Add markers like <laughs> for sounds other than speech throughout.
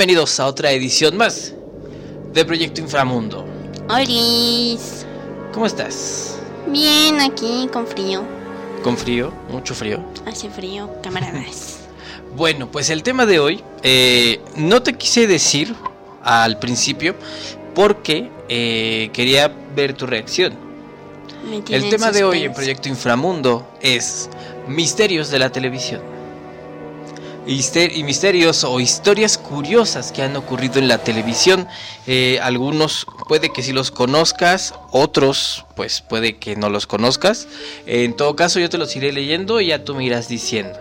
Bienvenidos a otra edición más de Proyecto Inframundo. Olis. ¿Cómo estás? Bien, aquí con frío. ¿Con frío? ¿Mucho frío? Hace frío, camaradas. <laughs> bueno, pues el tema de hoy eh, no te quise decir al principio porque eh, quería ver tu reacción. El tema de hoy en Proyecto Inframundo es misterios de la televisión. Y misterios o historias curiosas que han ocurrido en la televisión. Eh, algunos puede que sí los conozcas, otros pues puede que no los conozcas. en todo caso yo te los iré leyendo y ya tú me irás diciendo.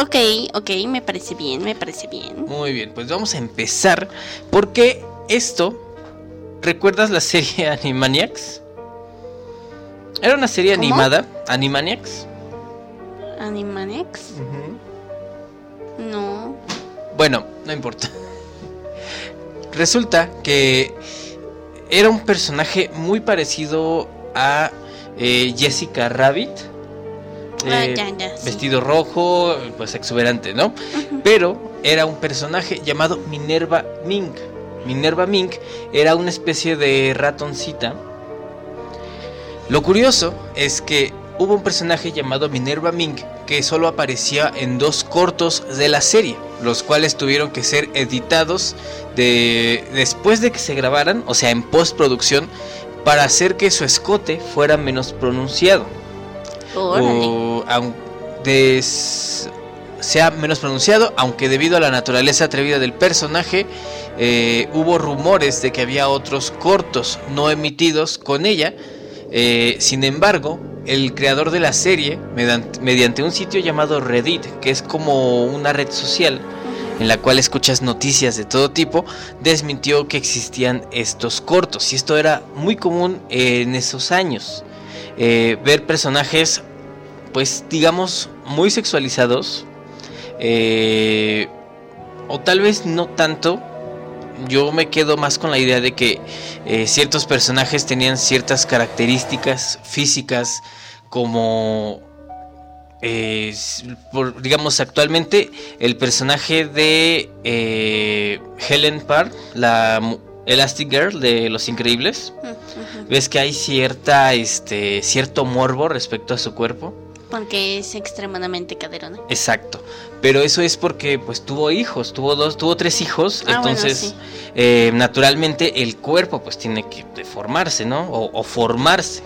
Ok, ok, me parece bien, me parece bien. Muy bien, pues vamos a empezar porque esto, ¿recuerdas la <laughs> serie Animaniacs? Era una serie animada, Animaniacs. Animaniacs. No. Bueno, no importa. Resulta que era un personaje muy parecido a eh, Jessica Rabbit. Ah, eh, vestido rojo, pues exuberante, ¿no? Pero era un personaje llamado Minerva Mink. Minerva Mink era una especie de ratoncita. Lo curioso es que hubo un personaje llamado Minerva Mink que solo aparecía en dos cortos de la serie, los cuales tuvieron que ser editados de, después de que se grabaran, o sea, en postproducción, para hacer que su escote fuera menos pronunciado. O, sea menos pronunciado, aunque debido a la naturaleza atrevida del personaje, eh, hubo rumores de que había otros cortos no emitidos con ella. Eh, sin embargo, el creador de la serie, mediante, un sitio llamado Reddit, que es como una red social en la cual escuchas noticias de todo tipo, desmintió que existían estos cortos. Y esto era muy común en esos años. Eh, ver personajes, pues digamos, muy sexualizados. Eh, o tal vez no tanto. Yo me quedo más con la idea de que eh, ciertos personajes tenían ciertas características físicas como eh, digamos actualmente el personaje de eh, Helen Parr, la Elastic Girl de Los Increíbles, ves que hay cierta, este, cierto morbo respecto a su cuerpo. Porque es extremadamente caderona. Exacto. Pero eso es porque pues tuvo hijos, tuvo dos, tuvo tres hijos, ah, entonces eh, naturalmente el cuerpo pues tiene que deformarse, ¿no? o formarse.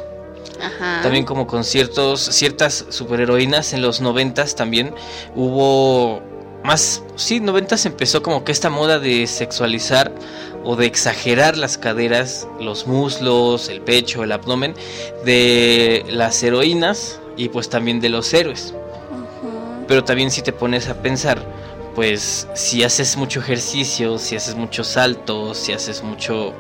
También como con ciertos, ciertas superheroínas en los noventas también hubo más, sí, noventas empezó como que esta moda de sexualizar o de exagerar las caderas, los muslos, el pecho, el abdomen de las heroínas y pues también de los héroes. Pero también si te pones a pensar, pues si haces mucho ejercicio, si haces muchos saltos, si haces mucho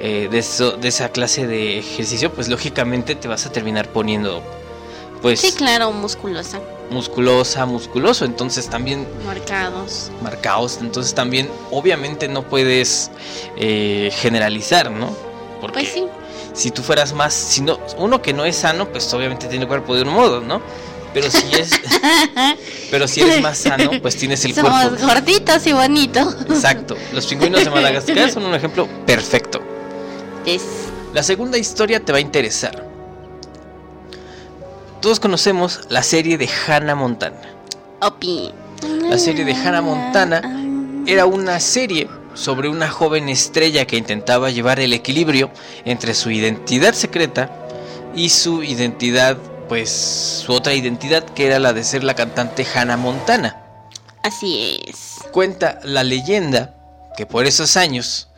eh, de, eso, de esa clase de ejercicio, pues lógicamente te vas a terminar poniendo, pues... Sí, claro, musculosa. Musculosa, musculoso, entonces también... Marcados. Marcados, entonces también obviamente no puedes eh, generalizar, ¿no? Porque pues sí. Si tú fueras más, si no, uno que no es sano, pues obviamente tiene cuerpo de un modo, ¿no? Pero si es, <laughs> pero si eres más sano, pues tienes el Somos cuerpo. gorditos y bonitos. Exacto. Los pingüinos de Madagascar son un ejemplo perfecto. La segunda historia te va a interesar. Todos conocemos la serie de Hannah Montana. Opi. La serie de Hannah Montana era una serie sobre una joven estrella que intentaba llevar el equilibrio entre su identidad secreta y su identidad, pues su otra identidad que era la de ser la cantante Hannah Montana. Así es. Cuenta la leyenda que por esos años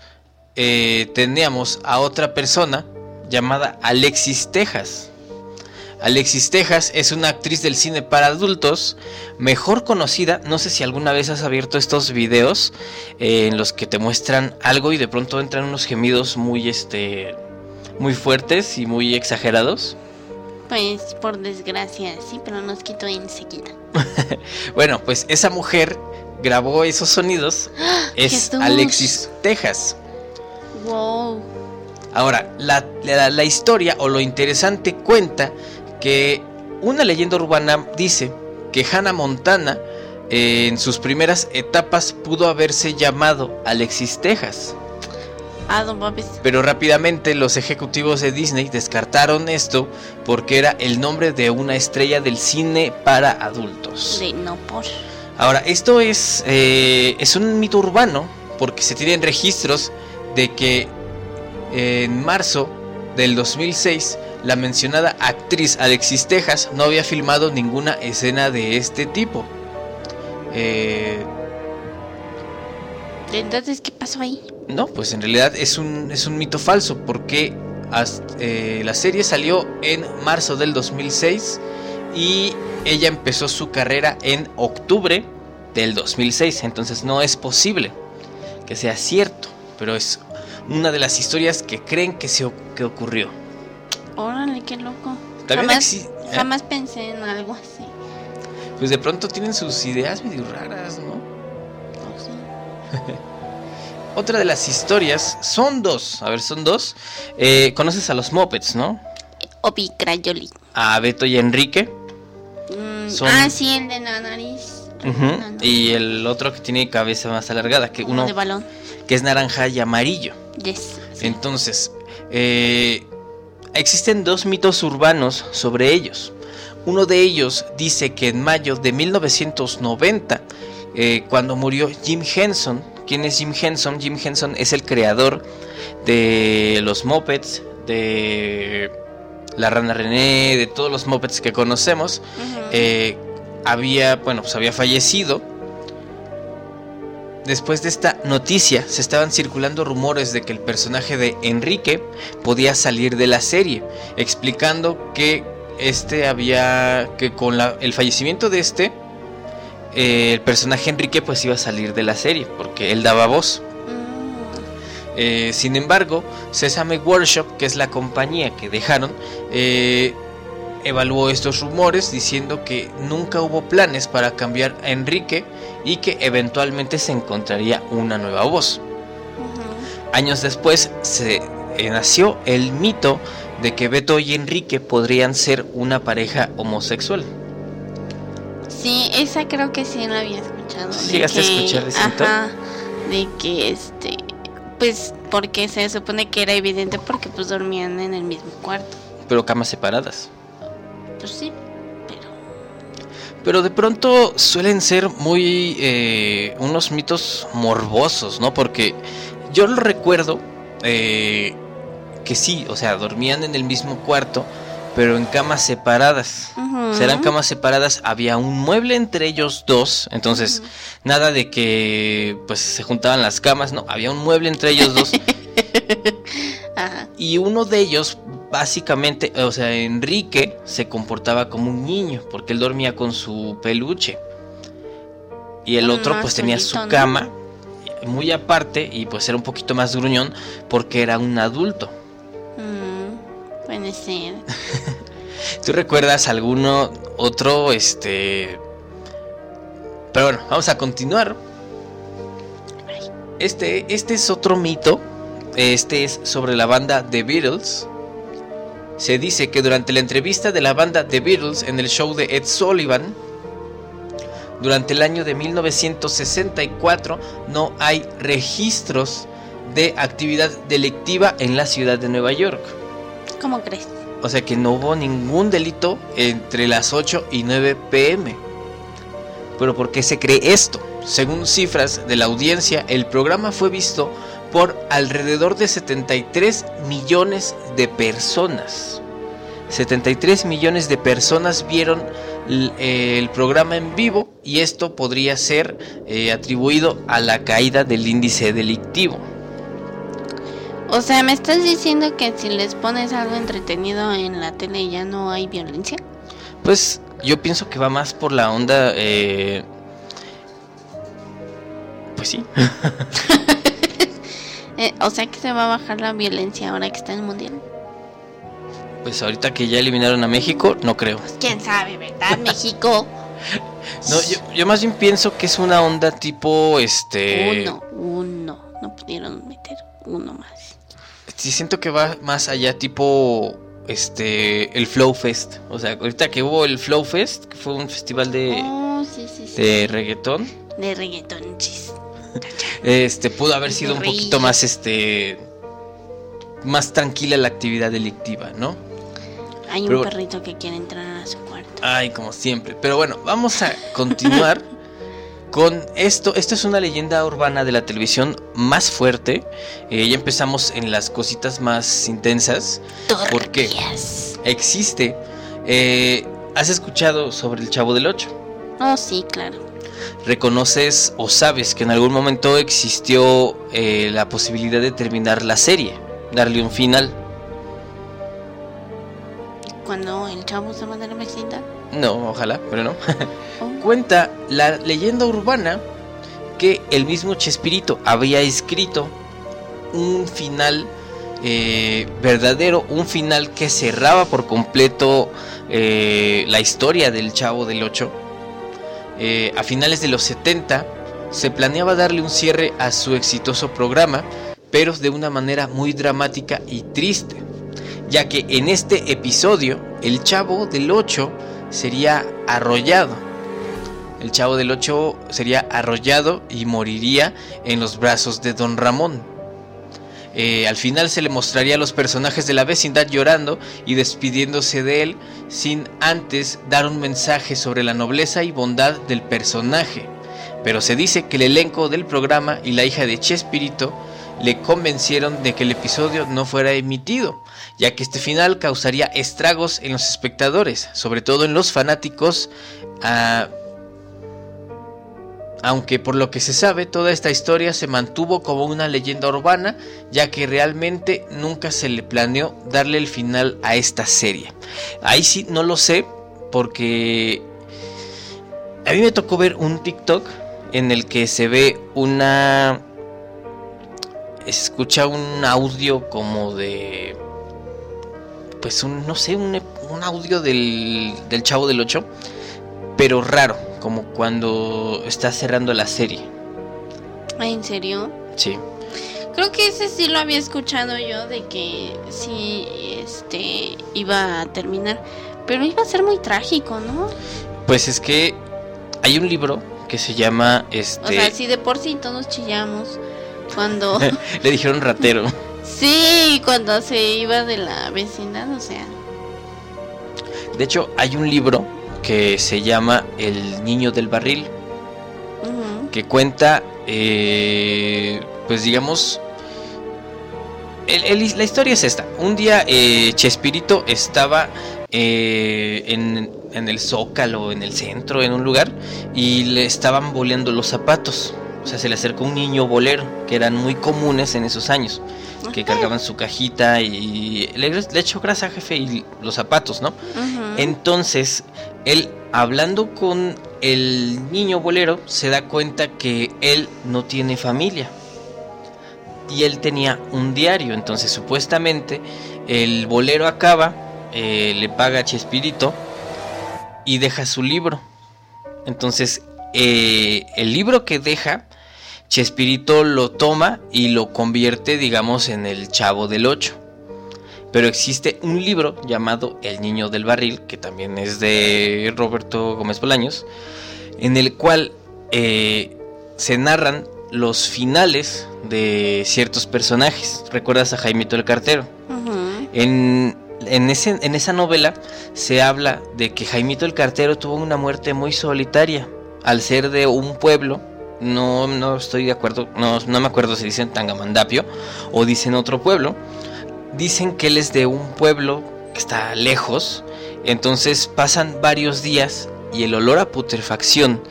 eh, teníamos a otra persona llamada Alexis Texas. Alexis Texas es una actriz del cine para adultos, mejor conocida, no sé si alguna vez has abierto estos videos eh, en los que te muestran algo y de pronto entran unos gemidos muy este muy fuertes y muy exagerados. Pues por desgracia, sí, pero nos quito enseguida. <laughs> bueno, pues esa mujer grabó esos sonidos, <gasps> ¡Ah! es Alexis Texas. Ahora, la, historia o lo interesante cuenta que una leyenda urbana dice que Hannah Montana eh, en sus primeras etapas pudo haberse llamado Alexis Texas. Ah, don Babes. Pero rápidamente los ejecutivos de Disney descartaron esto porque era el nombre de una estrella del cine para adultos. De no por. Ahora, esto es, eh, es un mito urbano porque se tienen registros de que en marzo del 2006 la mencionada actriz Alexis Texas no había filmado ninguna escena de este tipo. Eh, Entonces, ¿qué pasó ahí? no, pues en realidad es un, es un mito falso porque hasta- eh, la serie salió en marzo del 2006 y ella empezó su carrera en octubre del 2006. Entonces no es posible que sea cierto, pero es una de las historias que creen que, se, que ocurrió. Órale, qué loco. Jamás, eh. jamás pensé en algo así. Pues de pronto tienen sus ideas medio raras, ¿no? No sé. <laughs> Otra de las historias son dos. A ver, son dos. Eh, Conoces a los Muppets, ¿no? Obi Crayoli. A Beto y Enrique. Mm, Son- Ah, sí, el de la nariz. Ujú, No, no. Y el otro que tiene cabeza más alargada, que uno de balón. que es naranja y amarillo. Yes. sí. Entonces, eh, existen dos mitos urbanos sobre ellos. Uno de ellos dice que en mayo de 1990, eh, cuando murió Jim Henson, ¿quién es Jim Henson? Jim Henson es el creador de los Muppets, de la Rana René, de todos los Muppets que conocemos. Eh, había, bueno, pues había fallecido. Después de esta noticia, se estaban circulando rumores de que el personaje de Enrique podía salir de la serie, explicando que este había, que con la- el fallecimiento de este, eh, el personaje Enrique pues iba a salir de la serie, porque él daba voz. Mm, Eh, sin embargo, Sesame Workshop, que es la compañía que dejaron, eh, evaluó estos rumores diciendo que nunca hubo planes para cambiar a Enrique y que eventualmente se encontraría una nueva voz. Años después se eh, nació el mito de que Beto y Enrique podrían ser una pareja homosexual. Sí, esa creo que sí la había escuchado. de ¿Llegaste a escuchar de? Ajá, de que este, pues porque se supone que era evidente porque pues dormían en el mismo cuarto. Pero camas separadas. Pues sí, Pero de pronto suelen ser muy eh, unos mitos morbosos, ¿no? Porque yo lo recuerdo eh, que sí, o sea, dormían en el mismo cuarto, pero en camas separadas. Ujú. Serán camas separadas, había un mueble entre ellos dos, entonces nada de que pues se juntaban las camas, no, había un mueble entre ellos dos <laughs> Ajá. y uno de ellos básicamente, o sea, Enrique se comportaba como un niño porque él dormía con su peluche. Y el Mm, otro pues tenía su cama muy aparte y pues era un poquito más gruñón porque era un adulto. Mm, puede ser. <laughs> ¿Tú recuerdas alguno otro este Pero bueno, vamos a continuar. Este este es otro mito. Este es sobre la banda The Beatles. Se dice que durante la entrevista de la banda The Beatles en el show de Ed Sullivan durante el año de 1964 no hay registros de actividad delictiva en la ciudad de Nueva York. ¿Cómo crees? O sea que no hubo ningún delito entre las 8 y 9 pm. Pero ¿por qué se cree esto? Según cifras de la audiencia, el programa fue visto por alrededor de 73 millones de personas. 73 millones de personas vieron eh, el programa en vivo y esto podría ser eh, atribuido a la caída del índice delictivo. O sea, ¿me estás diciendo que si les pones algo entretenido en la tele ya no hay violencia? Pues yo pienso que va más por la onda. eh, Pues sí. <laughs> Eh, o sea que se va a bajar la violencia ahora que está en el mundial. Pues ahorita que ya eliminaron a México, no creo. ¿Quién sabe, verdad? <laughs> México. No, yo, yo más bien pienso que es una onda tipo, este... Uno, uno. No pudieron meter uno más. Sí, siento que va más allá tipo este el Flow Fest. O sea, ahorita que hubo el Flow Fest, que fue un festival de, Oh, sí, sí, sí. de reggaetón, De reggaetón, chis. Este pudo haber sido un poquito más este más tranquila la actividad delictiva, ¿no? Hay un Pero- perrito que quiere entrar a su cuarto. Ay, como siempre. Pero bueno, vamos a continuar <laughs> con esto. Esto es una leyenda urbana de la televisión más fuerte. Eh, ya empezamos en las cositas más intensas. ¿Por qué? Tortillas. Existe. eh, ¿Has escuchado sobre el Chavo del Ocho? Oh, sí, claro. ¿Reconoces o sabes que en algún momento existió eh, la posibilidad de terminar la serie? Darle un final. Cuando el chavo se va de la vecindad. No, ojalá, pero no. <laughs> Oh, Cuenta la leyenda urbana que el mismo Chespirito había escrito un final eh, verdadero, un final que cerraba por completo eh, la historia del Chavo del Ocho. Eh, a finales de los 70 se planeaba darle un cierre a su exitoso programa, pero de una manera muy dramática y triste, ya que en este episodio el Chavo del Ocho sería arrollado. El Chavo del Ocho sería arrollado y moriría en los brazos de Don Ramón. Eh, al final se le mostraría a los personajes de la vecindad llorando y despidiéndose de él sin antes dar un mensaje sobre la nobleza y bondad del personaje. Pero se dice que el elenco del programa y la hija de Chespirito le convencieron de que el episodio no fuera emitido, ya que este final causaría estragos en los espectadores, sobre todo en los fanáticos. ah, aunque por lo que se sabe, toda esta historia se mantuvo como una leyenda urbana, ya que realmente nunca se le planeó darle el final a esta serie. Ahí sí no lo sé, porque a mí me tocó ver un TikTok en el que se ve una... se escucha un audio como de... Pues un, no sé, un, audio del, del Chavo del 8, pero raro, como cuando está cerrando la serie. ¿Ah, ¿En serio? Sí. Creo que ese sí lo había escuchado yo de que sí este iba a terminar, pero iba a ser muy trágico, ¿no? Pues es que hay un libro que se llama O este sea, si de por sí todos chillamos cuando <laughs> le dijeron ratero. <laughs> sí, cuando se iba de la vecindad, o sea, De hecho, hay un libro que se llama El niño del barril que cuenta eh, pues digamos el- el- la historia es esta. Un día eh, Chespirito estaba eh, en, en el zócalo, en el centro, en un lugar, y le estaban boleando los zapatos. O sea, se le acercó un niño bolero, que eran muy comunes en esos años, que cargaban su cajita y le, le echó grasa, jefe, y los zapatos, ¿no? Entonces, él hablando con el niño bolero, se da cuenta que él no tiene familia. Y él tenía un diario, entonces supuestamente el bolero acaba, eh, le paga a Chespirito y deja su libro. Entonces, eh, el libro que deja, Chespirito lo toma y lo convierte, digamos, en el Chavo del Ocho. Pero existe un libro llamado El Niño del Barril, que también es de Roberto Gómez Bolaños, en el cual eh, se narran los finales de ciertos personajes. ¿Recuerdas a Jaimito el Cartero? En, en, ese, en esa novela se habla de que Jaimito el Cartero tuvo una muerte muy solitaria. Al ser de un pueblo, no, no estoy de acuerdo, no, no me acuerdo si dicen Tangamandapio o dicen otro pueblo. Dicen que él es de un pueblo que está lejos. Entonces pasan varios días y el olor a putrefacción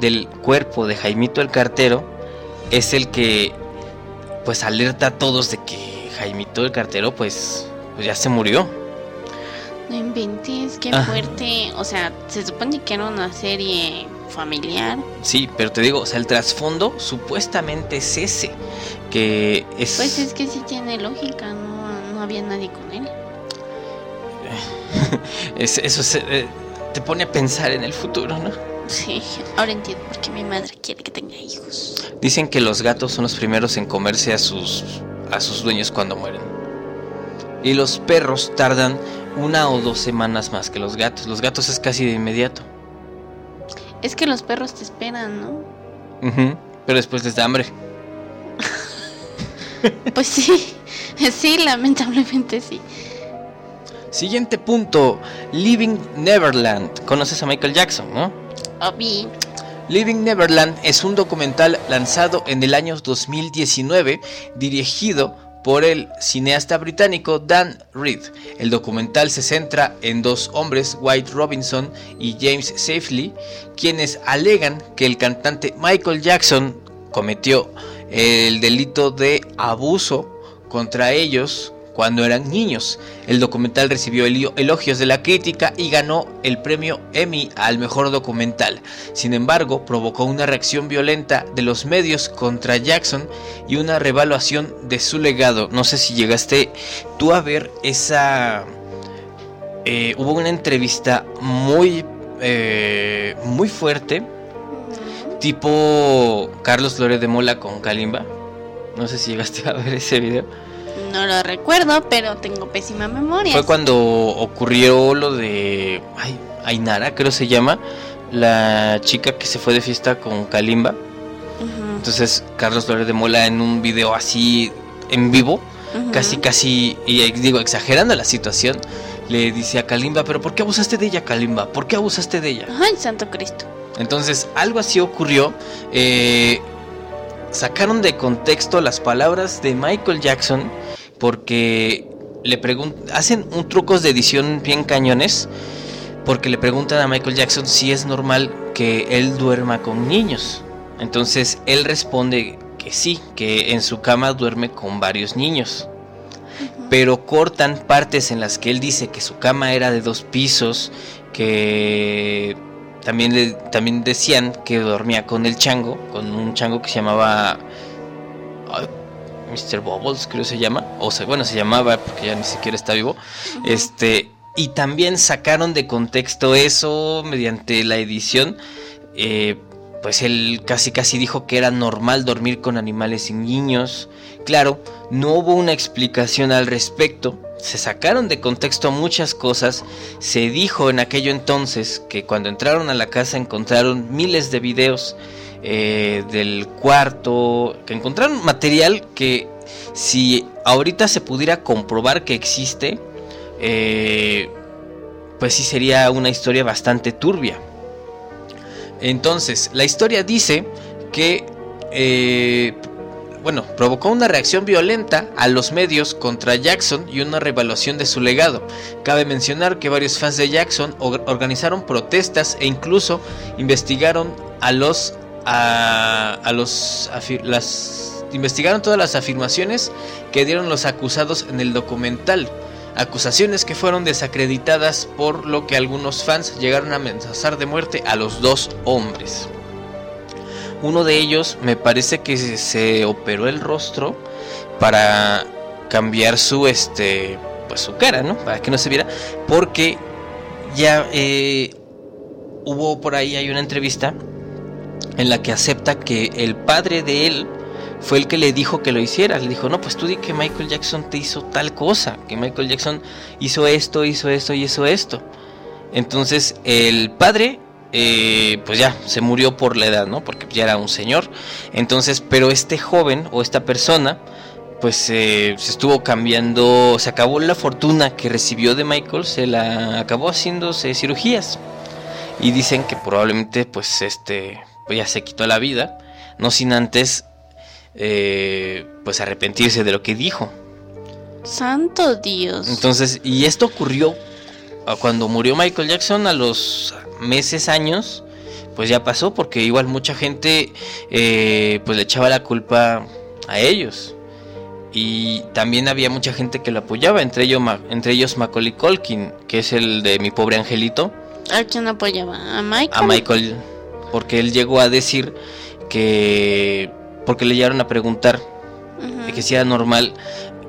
del cuerpo de Jaimito el Cartero es el que pues alerta a todos de que Jaimito el Cartero pues, pues ya se murió. No inventes, qué Ajá. fuerte. O sea, se supone que era una serie familiar. Sí, pero te digo, o sea, el trasfondo supuestamente es ese, que es... Pues es que sí tiene lógica, no, no había nadie con él. <laughs> es- eso se- eh, te pone a pensar en el futuro, ¿no? Sí, ahora entiendo por qué mi madre quiere que tenga hijos. Dicen que los gatos son los primeros en comerse a sus, a sus dueños cuando mueren. Y los perros tardan una o dos semanas más que los gatos. Los gatos es casi de inmediato. Es que los perros te esperan, ¿no? Ujú, Pero después les da hambre. <laughs> Pues sí, <laughs> sí, lamentablemente sí. Siguiente punto, Living Neverland. Conoces a Michael Jackson, ¿no? Living Neverland es un documental lanzado en el año 2019 dirigido por el cineasta británico Dan Reed. El documental se centra en dos hombres, White Robinson y James Safely, quienes alegan que el cantante Michael Jackson cometió el delito de abuso contra ellos cuando eran niños. El documental recibió elogios de la crítica y ganó el premio Emmy al mejor documental. Sin embargo, provocó una reacción violenta de los medios contra Jackson y una revaluación de su legado. No sé si llegaste tú a ver esa... eh, hubo una entrevista muy... eh, muy fuerte, tipo Carlos Flores de Mola con Kalimba. No sé si llegaste a ver ese video. No lo recuerdo, pero tengo pésima memoria. Fue cuando ocurrió lo de ay, Ainara, creo se llama, la chica que se fue de fiesta con Kalimba. Entonces Carlos Flores de Mola en un video así en vivo, casi casi, y digo, exagerando la situación, le dice a Kalimba, pero ¿por qué abusaste de ella, Kalimba? ¿Por qué abusaste de ella? Ay, santo Cristo. Entonces, algo así ocurrió. eh, sacaron de contexto las palabras de Michael Jackson porque le preguntan, hacen un trucos de edición bien cañones porque le preguntan a Michael Jackson si es normal que él duerma con niños. Entonces, él responde que sí, que en su cama duerme con varios niños. Pero cortan partes en las que él dice que su cama era de dos pisos, que también, le, también decían que dormía con el chango, con un chango que se llamaba Mr. Bubbles, creo se llama, o sea, bueno, se llamaba porque ya ni siquiera está vivo. Este, y también sacaron de contexto eso mediante la edición. eh, pues él casi casi dijo que era normal dormir con animales y niños. Claro, no hubo una explicación al respecto. Se sacaron de contexto muchas cosas. Se dijo en aquello entonces que cuando entraron a la casa encontraron miles de videos eh, del cuarto, que encontraron material que si ahorita se pudiera comprobar que existe, eh, pues sí sería una historia bastante turbia. Entonces, la historia dice que, eh, bueno, provocó una reacción violenta a los medios contra Jackson y una revaluación de su legado. Cabe mencionar que varios fans de Jackson or- organizaron protestas e incluso investigaron a los a, a los investigaron todas las afirmaciones que dieron los acusados en el documental. Acusaciones que fueron desacreditadas por lo que algunos fans llegaron a amenazar de muerte a los dos hombres. Uno de ellos me parece que se, se operó el rostro para cambiar su este pues su cara, ¿no? Para que no se viera porque ya eh, hubo por ahí hay una entrevista en la que acepta que el padre de él fue el que le dijo que lo hiciera. Le dijo, no, pues tú di que Michael Jackson te hizo tal cosa, que Michael Jackson hizo esto, hizo esto y hizo esto. Entonces el padre, eh, pues ya, se murió por la edad, ¿no? Porque ya era un señor. Entonces, pero este joven o esta persona, pues eh, se estuvo cambiando, se acabó la fortuna que recibió de Michael, se la acabó haciéndose cirugías. Y dicen que probablemente, pues este, pues ya se quitó la vida, no sin antes eh, pues arrepentirse de lo que dijo. Santo Dios. Entonces, y esto ocurrió a cuando murió Michael Jackson a los meses, años, pues ya pasó, porque igual mucha gente eh, pues le echaba la culpa a ellos. Y también había mucha gente que lo apoyaba, entre ellos, entre ellos Macaulay Culkin, que es el de mi pobre angelito, ¿A quién apoyaba? ¿A Michael? a Michael, porque él llegó a decir que, porque le llegaron a preguntar que si era normal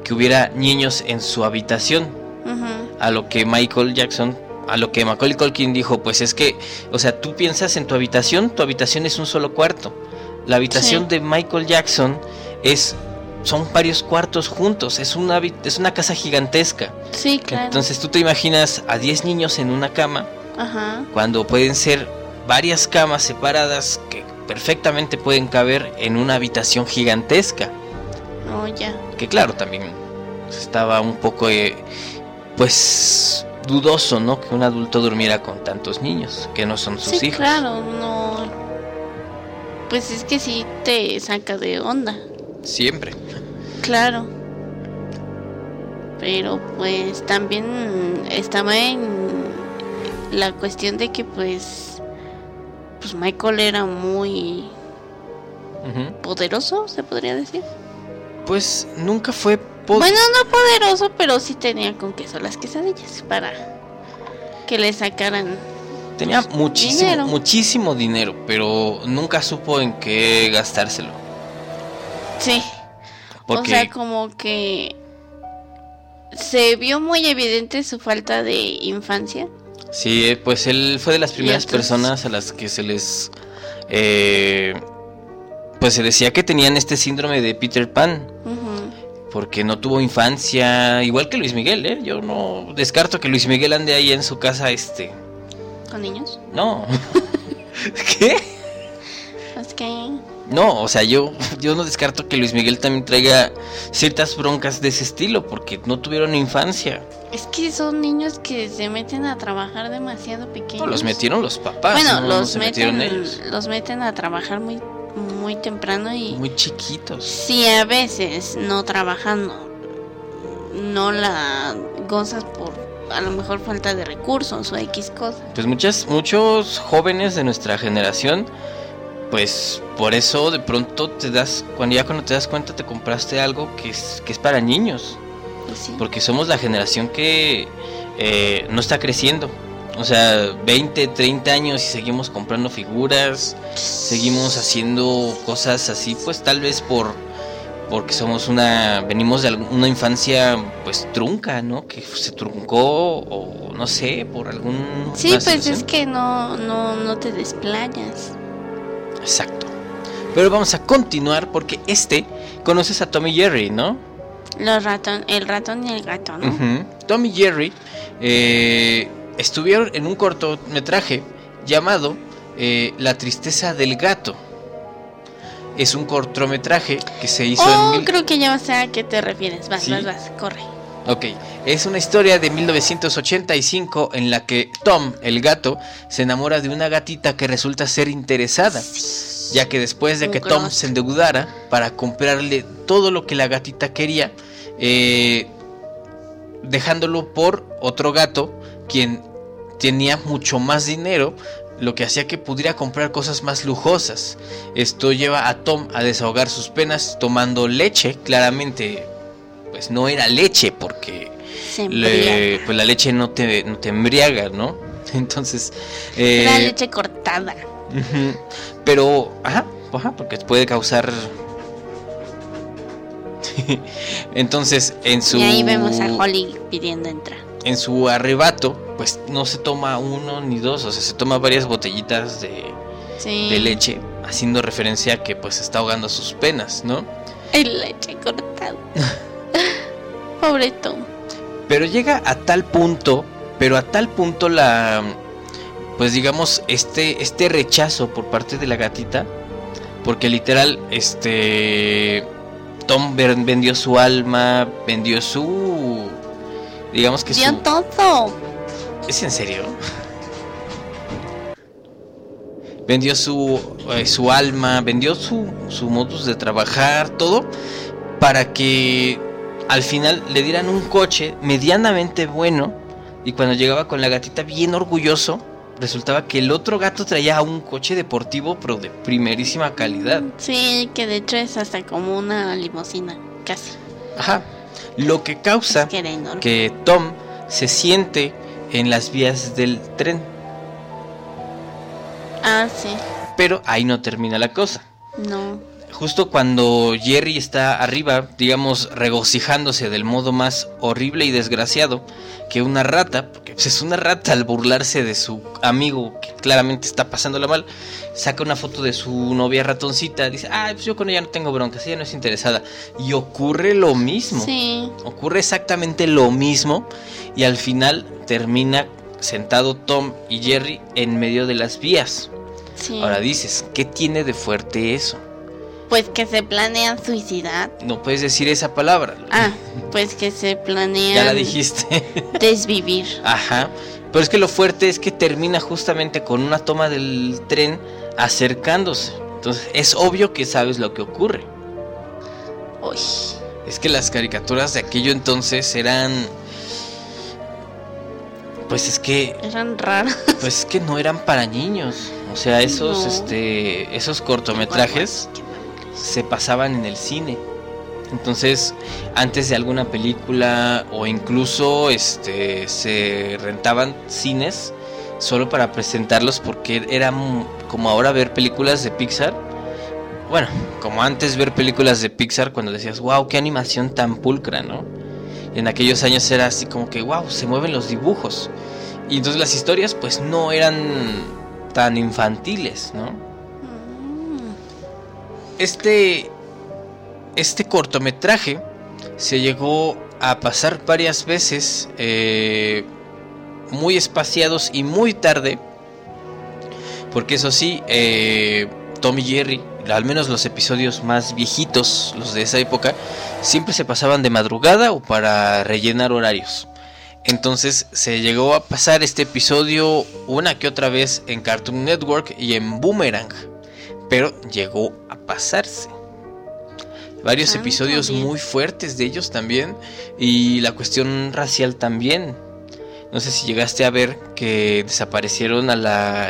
que hubiera niños en su habitación, ujú. a lo que Michael Jackson, a lo que Macaulay Culkin dijo, pues es que, o sea, tú piensas en tu habitación, tu habitación es un solo cuarto. La habitación Sí. de Michael Jackson es son varios cuartos juntos, es una, es una casa gigantesca. Sí, claro. Entonces tú te imaginas a 10 niños en una cama, Ajá. cuando pueden ser varias camas separadas que perfectamente pueden caber en una habitación gigantesca. Oh, ya. Que claro, también estaba un poco, eh, pues, dudoso, ¿no? Que un adulto durmiera con tantos niños, que no son sus Sí, hijos. claro, no. Pues es que sí te saca de onda. Siempre. Claro. Pero pues también estaba en la cuestión de que pues pues Michael era muy poderoso, se podría decir. Pues nunca fue... Bueno, no poderoso, pero sí tenía con queso las quesadillas para que le sacaran. Tenía pues, muchísimo, dinero. muchísimo dinero, pero nunca supo en qué gastárselo. Sí. Porque O sea, como que se vio muy evidente su falta de infancia. Sí, pues él fue de las primeras personas a las que se les... eh, pues se decía que tenían este síndrome de Peter Pan. Porque no tuvo infancia, igual que Luis Miguel, ¿eh? Yo no descarto que Luis Miguel ande ahí en su casa, este... ¿Con niños? No. <laughs> ¿Qué? Es que. No, o sea, yo, yo no descarto que Luis Miguel también traiga ciertas broncas de ese estilo, porque no tuvieron infancia. Es que son niños que se meten a trabajar demasiado pequeños. No, los metieron los papás. Bueno, no, no los meten, metieron ellos. los meten a trabajar muy, muy temprano y Muy chiquitos. si a veces no trabajando no la gozas por a lo mejor falta de recursos o X cosas. Pues muchas, muchos jóvenes de nuestra generación, pues por eso de pronto te das, cuando ya cuando te das cuenta te compraste algo que es, que es para niños. Pues sí. Porque somos la generación que eh, no está creciendo. O sea, 20, 30 años y seguimos comprando figuras, seguimos haciendo cosas así, pues tal vez por porque somos una venimos de una infancia pues trunca, ¿no? Que se truncó o no sé, por algún Sí, pues es que no, no, no te desplayas. Exacto. Pero vamos a continuar porque este conoces a Tommy Jerry, ¿no? Los ratón, el ratón y el gato, ¿no? Tom y Jerry eh, estuvieron en un cortometraje llamado eh, La tristeza del gato. Es un cortometraje que se hizo Oh, en... mil- creo que ya sé a qué te refieres. Vas, ¿Sí? vas, vas, corre. Ok, es una historia de 1985 en la que Tom, el gato, se enamora de una gatita que resulta ser interesada, ya que después de que Tom se endeudara para comprarle todo lo que la gatita quería, eh, dejándolo por otro gato, quien tenía mucho más dinero, lo que hacía que pudiera comprar cosas más lujosas. Esto lleva a Tom a desahogar sus penas tomando leche, claramente, pues no era leche porque le- pues la leche no te, no te embriaga, ¿no? <laughs> Entonces, eh, La leche cortada. pero, ajá, ajá, porque puede causar... <laughs> Entonces, en su... Y ahí vemos a Holly pidiendo entrar. en su arrebato, pues no se toma uno ni dos, o sea, se toma varias botellitas de, Sí. de leche, haciendo referencia a que pues está ahogando sus penas, ¿no? El leche cortada. <laughs> Pobre Tom. Pero llega a tal punto, pero a tal punto la, pues digamos, este, este rechazo por parte de la gatita, porque literal, este, Tom vendió su alma, vendió su, digamos que Dio su... todo. ¿Es en serio? Vendió su, eh, su alma, vendió su, su modus de trabajar, todo, para que al final le dieran un coche medianamente bueno. Y cuando llegaba con la gatita bien orgulloso, resultaba que el otro gato traía un coche deportivo, pero de primerísima calidad. Sí, que de hecho es hasta como una limusina. Casi. Ajá. Lo que causa Es que que Tom se siente en las vías del tren. Ah, sí. Pero ahí no termina la cosa. No. Justo cuando Jerry está arriba, digamos, regocijándose del modo más horrible y desgraciado que una rata, porque pues, es una rata al burlarse de su amigo que claramente está pasándola mal, saca una foto de su novia ratoncita, dice, ah, pues yo con ella no tengo broncas, ella no es interesada. Y ocurre lo mismo. Sí. Ocurre exactamente lo mismo y al final termina sentado Tom y Jerry en medio de las vías. Sí. Ahora dices, ¿qué tiene de fuerte eso? Pues que se planean suicidar. No puedes decir esa palabra. Ah, pues que se planean Ya la dijiste. <laughs> desvivir. Ajá. Pero es que lo fuerte es que termina justamente con una toma del tren acercándose. Entonces es obvio que sabes lo que ocurre. Uy. Es que las caricaturas de aquello entonces eran... Pues es que... Eran raras. Pues es que no eran para niños. O sea, esos, No. este, esos cortometrajes se pasaban en el cine. Entonces, antes de alguna película o incluso este se rentaban cines solo para presentarlos porque era como ahora ver películas de Pixar. Bueno, como antes ver películas de Pixar cuando decías, "Wow, qué animación tan pulcra", ¿no? En aquellos años era así como que, "Wow, se mueven los dibujos." Y entonces las historias pues no eran tan infantiles, ¿no? Este, este cortometraje se llegó a pasar varias veces, eh, muy espaciados y muy tarde, porque eso sí, eh, Tom y Jerry, al menos los episodios más viejitos, los de esa época, siempre se pasaban de madrugada o para rellenar horarios. Entonces se llegó a pasar este episodio una que otra vez en Cartoon Network y en Boomerang pero llegó a pasarse. Varios Ah, episodios muy fuertes de ellos también y la cuestión racial también. No sé si llegaste a ver que desaparecieron a la,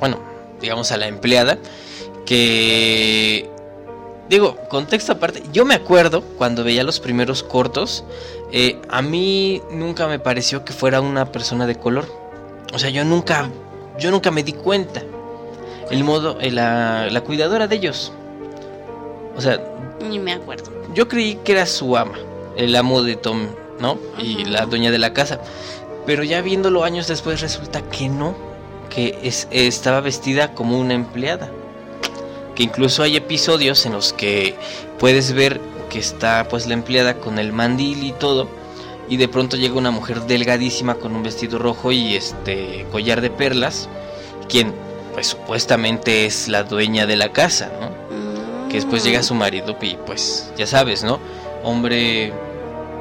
bueno, digamos a la empleada que digo, contexto aparte, yo me acuerdo cuando veía los primeros cortos, eh, a mí nunca me pareció que fuera una persona de color. O sea, yo nunca, yo nunca me di cuenta el modo, eh, la, la cuidadora de ellos. O sea, Ni me acuerdo. yo creí que era su ama, el amo de Tom, ¿no? Y la dueña de la casa. Pero ya viéndolo años después resulta que no, que es, estaba vestida como una empleada. Que incluso hay episodios en los que puedes ver que está pues la empleada con el mandil y todo. Y de pronto llega una mujer delgadísima con un vestido rojo y este collar de perlas. Quien pues supuestamente es la dueña de la casa, ¿no? Mm. que después llega su marido y pues ya sabes, ¿no? Hombre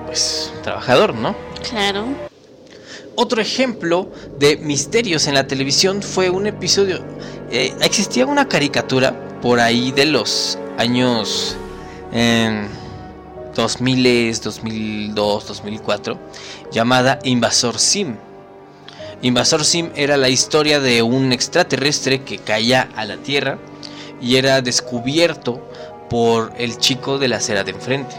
pues trabajador, ¿no? Claro. Otro ejemplo de misterios en la televisión fue un episodio eh, existía una caricatura por ahí de los años eh, 2000, 2002, 2004 llamada Invasor Sim. Invasor Sim era la historia de un extraterrestre que caía a la Tierra y era descubierto por el chico de la acera de enfrente.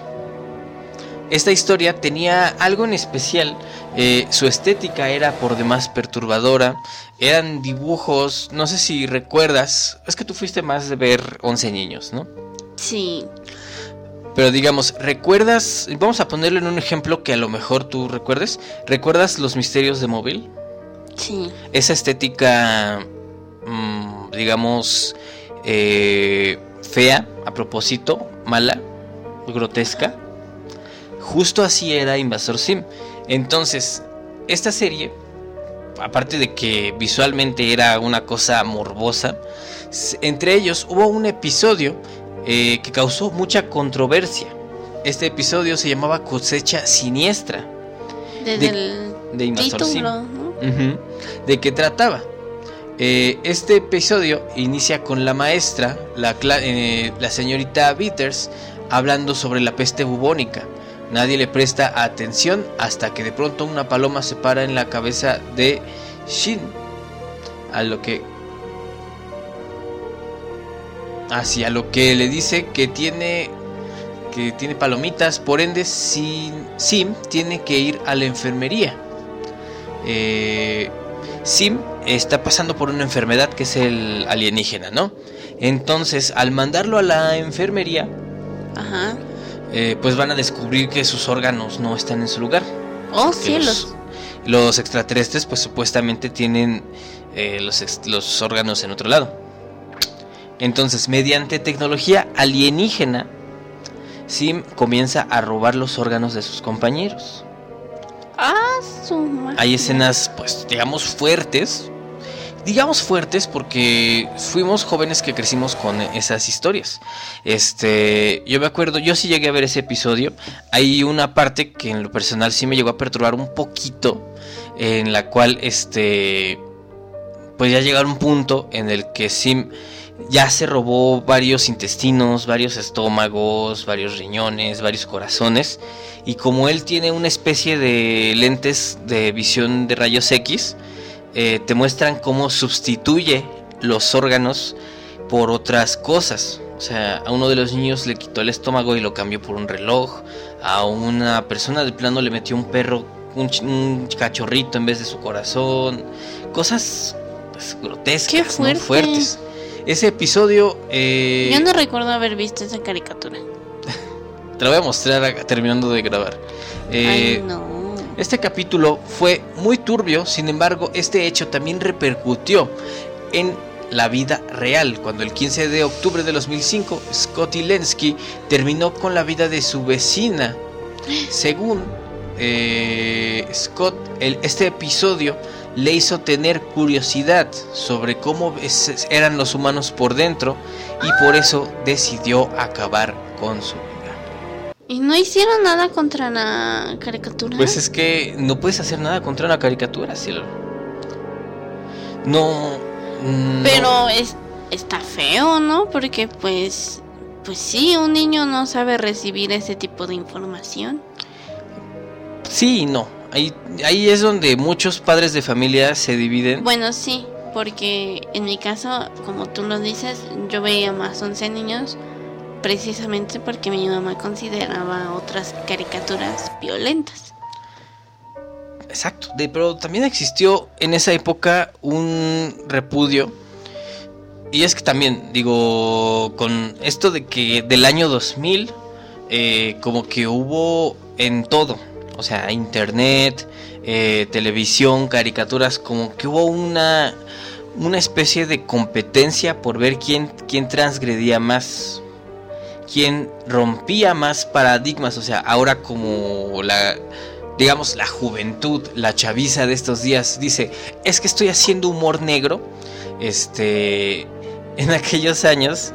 Esta historia tenía algo en especial, eh, su estética era por demás perturbadora, eran dibujos, no sé si recuerdas, es que tú fuiste más de ver 11 niños, ¿no? Sí. Pero digamos, ¿recuerdas? Vamos a ponerlo en un ejemplo que a lo mejor tú recuerdes. ¿Recuerdas los misterios de móvil? Sí. esa estética, mm, digamos, eh, fea, a propósito, mala, grotesca. Justo así era Invasor Sim. Entonces, esta serie, aparte de que visualmente era una cosa morbosa, entre ellos hubo un episodio eh, que causó mucha controversia. Este episodio se llamaba Cosecha Siniestra Desde De- el de Invasor Sim. ¿De qué trataba? Eh, este episodio inicia con la maestra, eh, la señorita Bitters, hablando sobre la peste bubónica. Nadie le presta atención hasta que de pronto una paloma se para en la cabeza de Shin. A lo que. Hacia lo que le dice que tiene. Que tiene palomitas, por ende, Sim tiene que ir a la enfermería. Eh, Sim está pasando por una enfermedad que es el alienígena, ¿no? Entonces, al mandarlo a la enfermería, Ajá. eh, pues van a descubrir que sus órganos no están en su lugar. Oh, cielos. Los, los extraterrestres, pues supuestamente tienen eh, los órganos en otro lado. Entonces, mediante tecnología alienígena, Sim comienza a robar los órganos de sus compañeros. Ah. Hay escenas, pues, digamos, fuertes. Digamos fuertes porque fuimos jóvenes que crecimos con esas historias. Este, yo me acuerdo, yo sí llegué a ver ese episodio. Hay una parte que en lo personal sí me llegó a perturbar un poquito, en la cual, este, pues ya llega un punto en el que Sim ya se robó varios intestinos, varios estómagos, varios riñones, varios corazones. Y como él tiene una especie de lentes de visión de rayos X, eh, te muestran cómo sustituye los órganos por otras cosas. O sea, a uno de los niños le quitó el estómago y lo cambió por un reloj. A una persona de plano le metió un perro, un, ch- un cachorrito en vez de su corazón. Cosas pues, grotescas, Qué ¿no? fuerte. fuertes. Ese episodio... eh, Yo no recuerdo haber visto esa caricatura. <laughs> Te lo voy a mostrar terminando de grabar. Eh, Ay, no. Este capítulo fue muy turbio, sin embargo, este hecho también repercutió en la vida real, cuando el 15 de octubre de 2005 Scotty Lensky terminó con la vida de su vecina. <gasps> Según eh, Scott, el- este episodio le hizo tener curiosidad sobre cómo eran los humanos por dentro y por eso decidió acabar con su vida. ¿Y no hicieron nada contra la caricatura? Pues es que no puedes hacer nada contra una caricatura, cielo. No. mm, no. Pero es, está feo, ¿no? Porque pues, pues sí, un niño no sabe recibir ese tipo de información. Sí y no. Ahí, ahí es donde muchos padres de familia se dividen. Bueno, sí, porque en mi caso, como tú lo dices, yo veía más 11 niños precisamente porque mi mamá consideraba otras caricaturas violentas. Exacto. De, pero también existió en esa época un repudio. Y es que también, digo, con esto de que del año 2000, eh, como que hubo en todo. O sea, internet, eh, televisión, caricaturas, como que hubo una, una especie de competencia por ver quién, quién transgredía más. Quién rompía más paradigmas. O sea, ahora como la digamos, la juventud, la chaviza de estos días dice, es que estoy haciendo humor negro. Este, en <laughs> aquellos años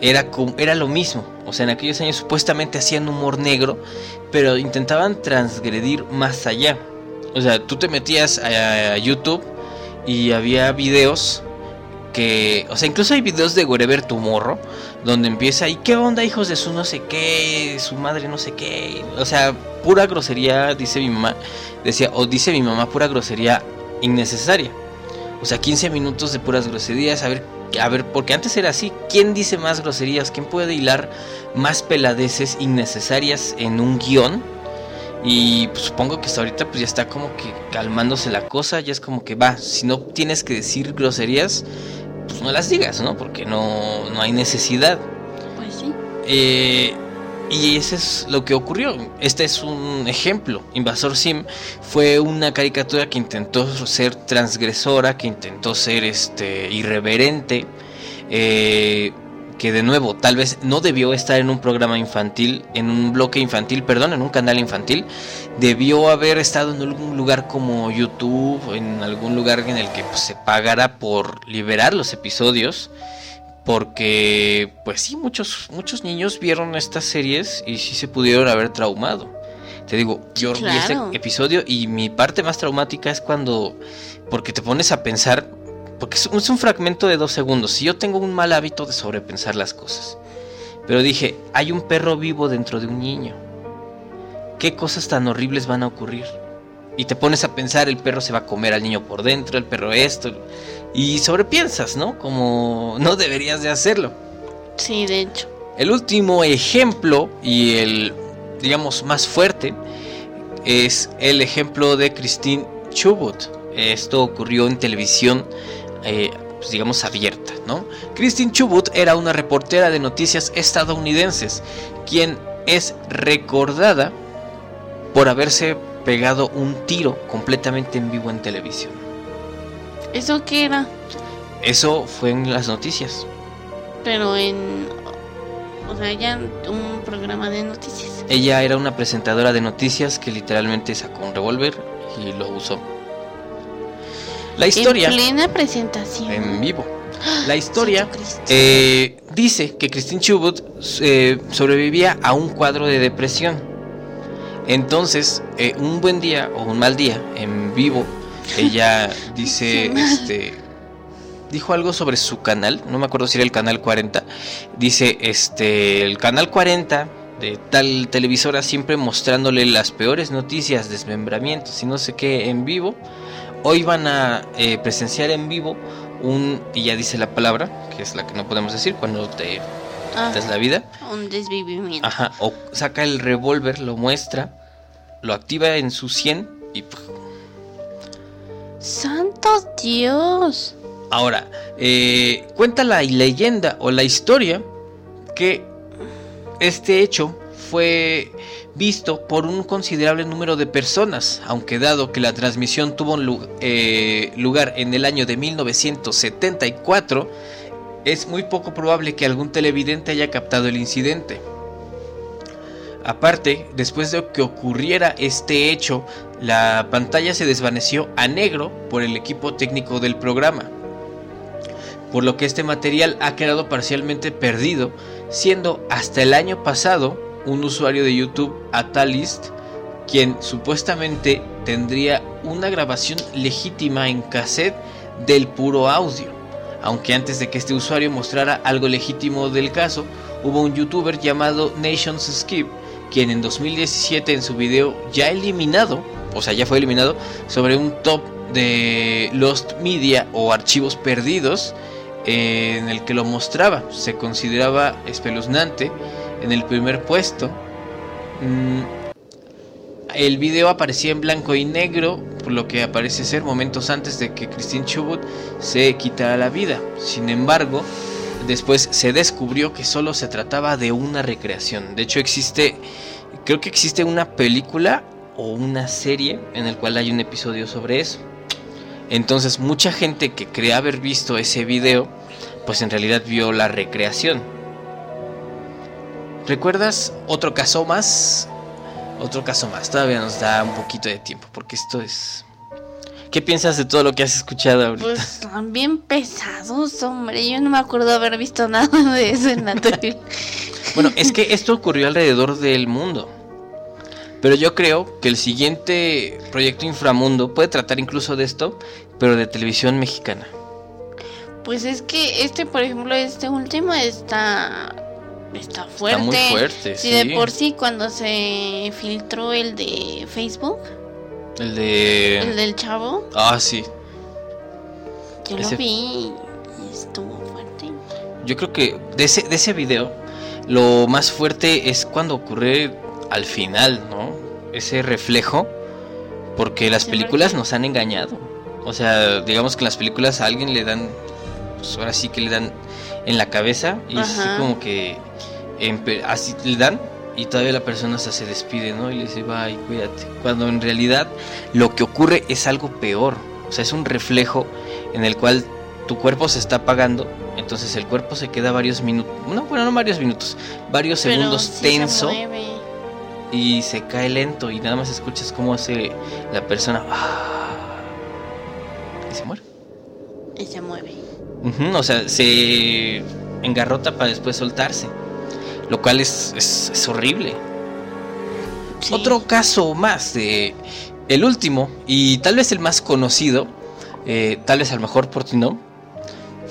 era, era lo mismo. O sea, en aquellos años supuestamente hacían humor negro, pero intentaban transgredir más allá. O sea, tú te metías a, YouTube y había videos que, o sea, incluso hay videos de Wherever Tomorrow donde empieza y qué onda hijos de su no sé qué, su madre no sé qué, o sea, pura grosería, dice mi mamá, decía, o dice mi mamá, pura grosería innecesaria. O sea, 15 minutos de puras groserías, a ver, a ver, porque antes era así, ¿quién dice más groserías? ¿Quién puede hilar más peladeces innecesarias en un guion? Y pues, supongo que hasta ahorita pues ya está como que calmándose la cosa, ya es como que va, si no tienes que decir groserías, pues no las digas, ¿no? Porque no, no hay necesidad. Pues sí. Eh, y eso es lo que ocurrió. Este es un ejemplo. Invasor Sim fue una caricatura que intentó ser transgresora, que intentó ser este irreverente, eh, que de nuevo tal vez no debió estar en un programa infantil, en un bloque infantil, perdón, en un canal infantil. Debió haber estado en algún lugar como YouTube, en algún lugar en el que pues, se pagara por liberar los episodios porque pues sí muchos muchos niños vieron estas series y sí se pudieron haber traumado. Te digo yo vi este episodio y mi parte más traumática es cuando porque te pones a pensar porque es un, es un fragmento de dos segundos y yo tengo un mal hábito de sobrepensar las cosas pero dije hay un perro vivo dentro de un niño qué cosas tan horribles van a ocurrir y te pones a pensar el perro se va a comer al niño por dentro el perro esto y sobrepiensas, ¿no? Como no deberías de hacerlo. Sí, de hecho. El último ejemplo y el, digamos, más fuerte es el ejemplo de Christine Chubut. Esto ocurrió en televisión, eh, pues, digamos, abierta, ¿no? Christine Chubut era una reportera de noticias estadounidenses, quien es recordada por haberse pegado un tiro completamente en vivo en televisión. ¿Eso qué era? Eso fue en las noticias. Pero en... O sea, ya un programa de noticias. Ella era una presentadora de noticias que literalmente sacó un revólver y lo usó. La historia... En plena presentación. En vivo. La historia eh, dice que Christine Chubut eh, sobrevivía a un cuadro de depresión. Entonces, eh, un buen día o un mal día en vivo, ella <laughs> dice, este, dijo algo sobre su canal, no me acuerdo si era el canal 40. Dice, este, el canal 40 de tal televisora siempre mostrándole las peores noticias, desmembramientos y no sé qué en vivo. Hoy van a eh, presenciar en vivo un, y ya dice la palabra, que es la que no podemos decir cuando te Ah, quitas la vida. un desvivimiento. Ajá, o saca el revólver, lo muestra, lo activa en su 100 y. ¡Santo Dios! Ahora, eh, cuenta la leyenda o la historia que este hecho fue visto por un considerable número de personas, aunque dado que la transmisión tuvo eh, lugar en el año de 1974, es muy poco probable que algún televidente haya captado el incidente. Aparte, después de que ocurriera este hecho, la pantalla se desvaneció a negro por el equipo técnico del programa, por lo que este material ha quedado parcialmente perdido, siendo hasta el año pasado un usuario de YouTube, Atalist, quien supuestamente tendría una grabación legítima en cassette del puro audio. Aunque antes de que este usuario mostrara algo legítimo del caso, hubo un youtuber llamado Nations Skip, quien en 2017 en su video ya eliminado, o sea, ya fue eliminado, sobre un top de Lost Media o archivos perdidos, eh, en el que lo mostraba. Se consideraba espeluznante. En el primer puesto, mm, el video aparecía en blanco y negro, por lo que parece ser momentos antes de que Christine Chubut se quitara la vida. Sin embargo, después se descubrió que solo se trataba de una recreación. De hecho, existe, creo que existe una película o una serie en el cual hay un episodio sobre eso. Entonces, mucha gente que cree haber visto ese video, pues en realidad vio la recreación. ¿Recuerdas otro caso más? Otro caso más. Todavía nos da un poquito de tiempo porque esto es... ¿Qué piensas de todo lo que has escuchado ahorita? Pues están bien pesados, hombre. Yo no me acuerdo haber visto <laughs> nada de eso en la tele. Bueno, es que esto ocurrió alrededor del mundo. Pero yo creo que el siguiente proyecto Inframundo puede tratar incluso de esto, pero de televisión mexicana. Pues es que este, por ejemplo, este último está está fuerte. Está muy fuerte, Si sí. de por sí cuando se filtró el de Facebook, El el de... del chavo, Ah, sí. yo Ese- lo vi y estuvo fuerte. Yo creo que de ese, de ese video, lo más fuerte es cuando ocurre al final, ¿no? Ese reflejo, porque las Sí, películas porque- nos han engañado. O sea, digamos que en las películas a alguien le dan, pues ahora sí que le dan en la cabeza y es así Ajá. como que así le dan y todavía la persona hasta se despide, ¿no? Y le dice, bye, cuídate. Cuando en realidad lo que ocurre es algo peor. O sea, es un reflejo en el cual tu cuerpo se está apagando, entonces el cuerpo se queda varios minutos, no, bueno, no varios minutos, varios Pero segundos sí se tenso mueve. y se cae lento y nada más escuchas cómo hace la persona "Ah", y se muere. Y se mueve. O sea, se engarrota para después soltarse, lo cual es, es- es horrible. Sí. Otro caso más de el último y tal vez el más conocido, eh, tal vez a lo mejor por ti no.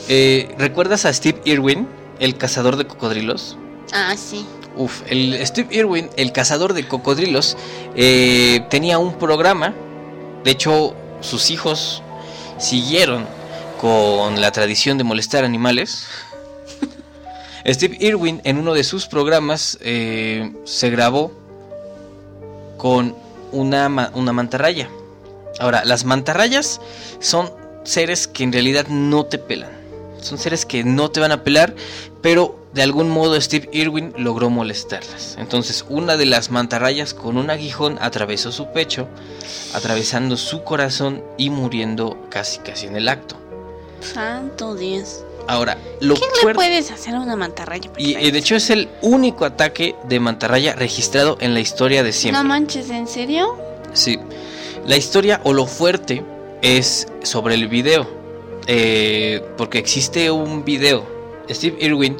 Eh, ¿Recuerdas a Steve Irwin, el cazador de cocodrilos? Ah, sí. Uf, el Steve Irwin, el cazador de cocodrilos, eh, tenía un programa. De hecho, sus hijos siguieron con la tradición de molestar animales. Steve Irwin en uno de sus programas eh, se grabó con una, una mantarraya. Ahora, las mantarrayas son seres que en realidad no te pelan. son seres que no te van a pelar, pero de algún modo Steve Irwin logró molestarlas. Entonces una de las mantarrayas con un aguijón atravesó su pecho, atravesando su corazón y muriendo casi casi en el acto. Santo Dios. Ahora, lo ¿Qué le puedes hacer a una mantarraya? y, y de hecho es el único ataque de mantarraya registrado en la historia de siempre. No manches, ¿en serio? Sí. La historia o lo fuerte es sobre el video. Eh, porque existe un video. Steve Irwin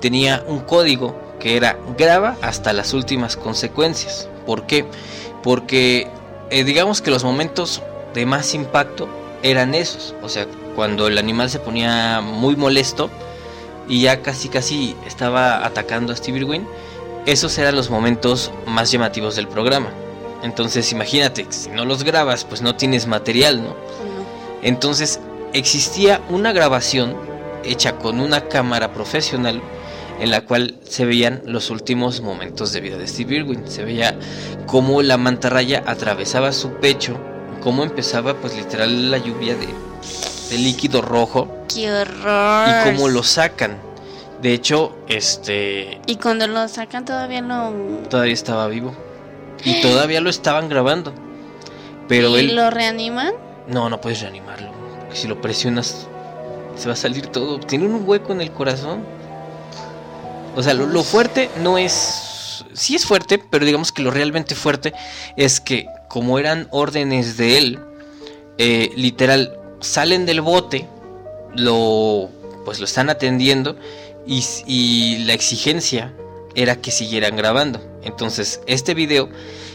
tenía un código que era graba hasta las últimas consecuencias. ¿Por qué? Porque eh, digamos que los momentos de más impacto eran esos. O sea, cuando el animal se ponía muy molesto y ya casi casi estaba atacando a Steve Irwin, esos eran los momentos más llamativos del programa. Entonces imagínate, si no los grabas, pues no tienes material, ¿no? Entonces existía una grabación hecha con una cámara profesional en la cual se veían los últimos momentos de vida de Steve Irwin. Se veía cómo la mantarraya atravesaba su pecho, cómo empezaba pues literal la lluvia de, de líquido rojo ¡Qué horror! y cómo lo sacan. De hecho, este Y cuando lo sacan todavía no... todavía estaba vivo y todavía lo estaban grabando. Pero ¿Y él lo reaniman? No, no puedes reanimarlo. Porque si lo presionas, se va a salir todo. Tiene un hueco en el corazón. O sea, lo, lo fuerte no es. Sí es fuerte, pero digamos que lo realmente fuerte es que, como eran órdenes de él, eh, literal, salen del bote, lo. Pues lo están atendiendo. Y, y la exigencia era que siguieran grabando. Entonces, este video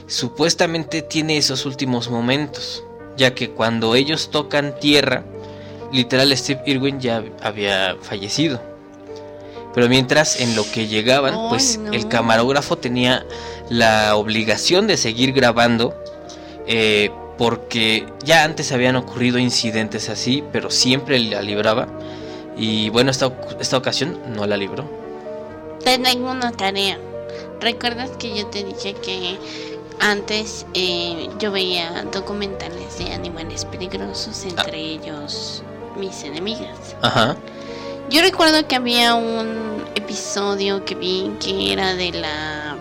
supuestamente tiene esos últimos momentos ya que cuando ellos tocan tierra, literal Steve Irwin ya había fallecido. Pero mientras en lo que llegaban, pues no. el camarógrafo tenía la obligación de seguir grabando, eh, porque ya antes habían ocurrido incidentes así, pero siempre la libraba. Y bueno, esta, esta ocasión no la libró. Te tengo una tarea. ¿Recuerdas que yo te dije que antes eh, yo veía documentales de animales peligrosos, entre ellos mis enemigas? Ajá, Yo recuerdo que había un episodio que vi que era de la,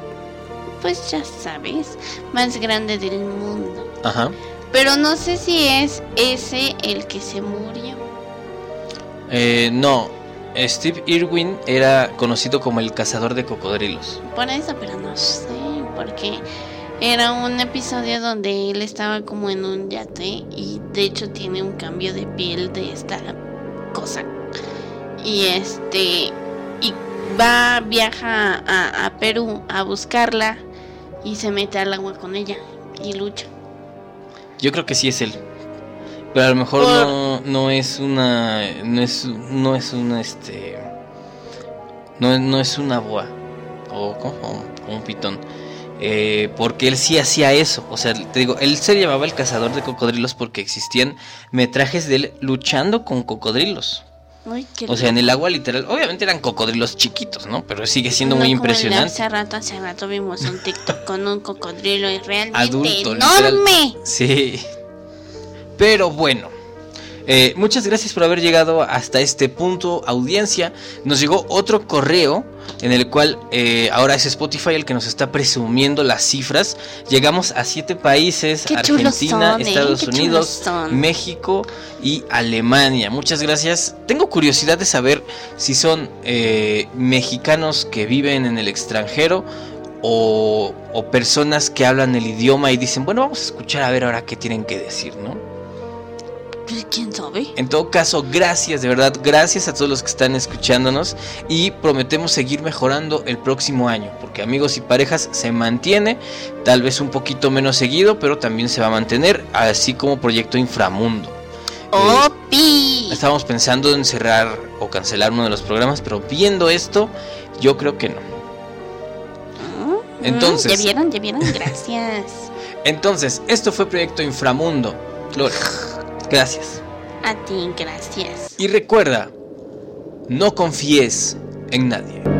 pues ya sabes, más grande del mundo. ajá. Pero no sé si es ese el que se murió. Eh, no, Steve Irwin era conocido como el cazador de cocodrilos. Por eso, pero no sé, porque era un episodio donde él estaba como en un yate y de hecho tiene un cambio de piel de esta cosa. Y este, y va, viaja a, a Perú a buscarla y se mete al agua con ella y lucha. Yo creo que sí es él. Pero a lo mejor Por- no, no es una. No es, no es una. Este. No, no es una boa. O. O un pitón. Eh, porque él sí hacía eso. O sea, te digo, él se llamaba el cazador de cocodrilos porque existían metrajes de él luchando con cocodrilos. Uy, qué O sea, en el agua literal. Obviamente eran cocodrilos chiquitos, ¿no? Pero sigue siendo No muy como impresionante. Hace rato, hace rato vimos un TikTok con un cocodrilo y realmente Adulto, literal. enorme. Sí. Pero bueno. Eh, muchas gracias por haber llegado hasta este punto, audiencia. Nos llegó otro correo en el cual eh, ahora es Spotify el que nos está presumiendo las cifras. Llegamos a siete países: Qué Argentina, son, ¿eh? Estados Unidos. México y Alemania. Muchas gracias. Tengo curiosidad de saber si son eh, mexicanos que viven en el extranjero o, o personas que hablan el idioma y dicen, bueno, vamos a escuchar a ver ahora qué tienen que decir, ¿no? ¿Quién sabe? En todo caso, gracias, de verdad, gracias a todos los que están escuchándonos y prometemos seguir mejorando el próximo año, porque amigos y parejas se mantiene, tal vez un poquito menos seguido, pero también se va a mantener, así como Proyecto Inframundo. Eh, ¡Opi! Estábamos pensando en cerrar o cancelar uno de los programas, pero viendo esto, yo creo que no. Mm, entonces- ¿Ya vieron? ¿Ya vieron? Gracias. <laughs> Entonces, esto fue Proyecto Inframundo. Flor, gracias. A ti, gracias. Y recuerda, no confíes en nadie.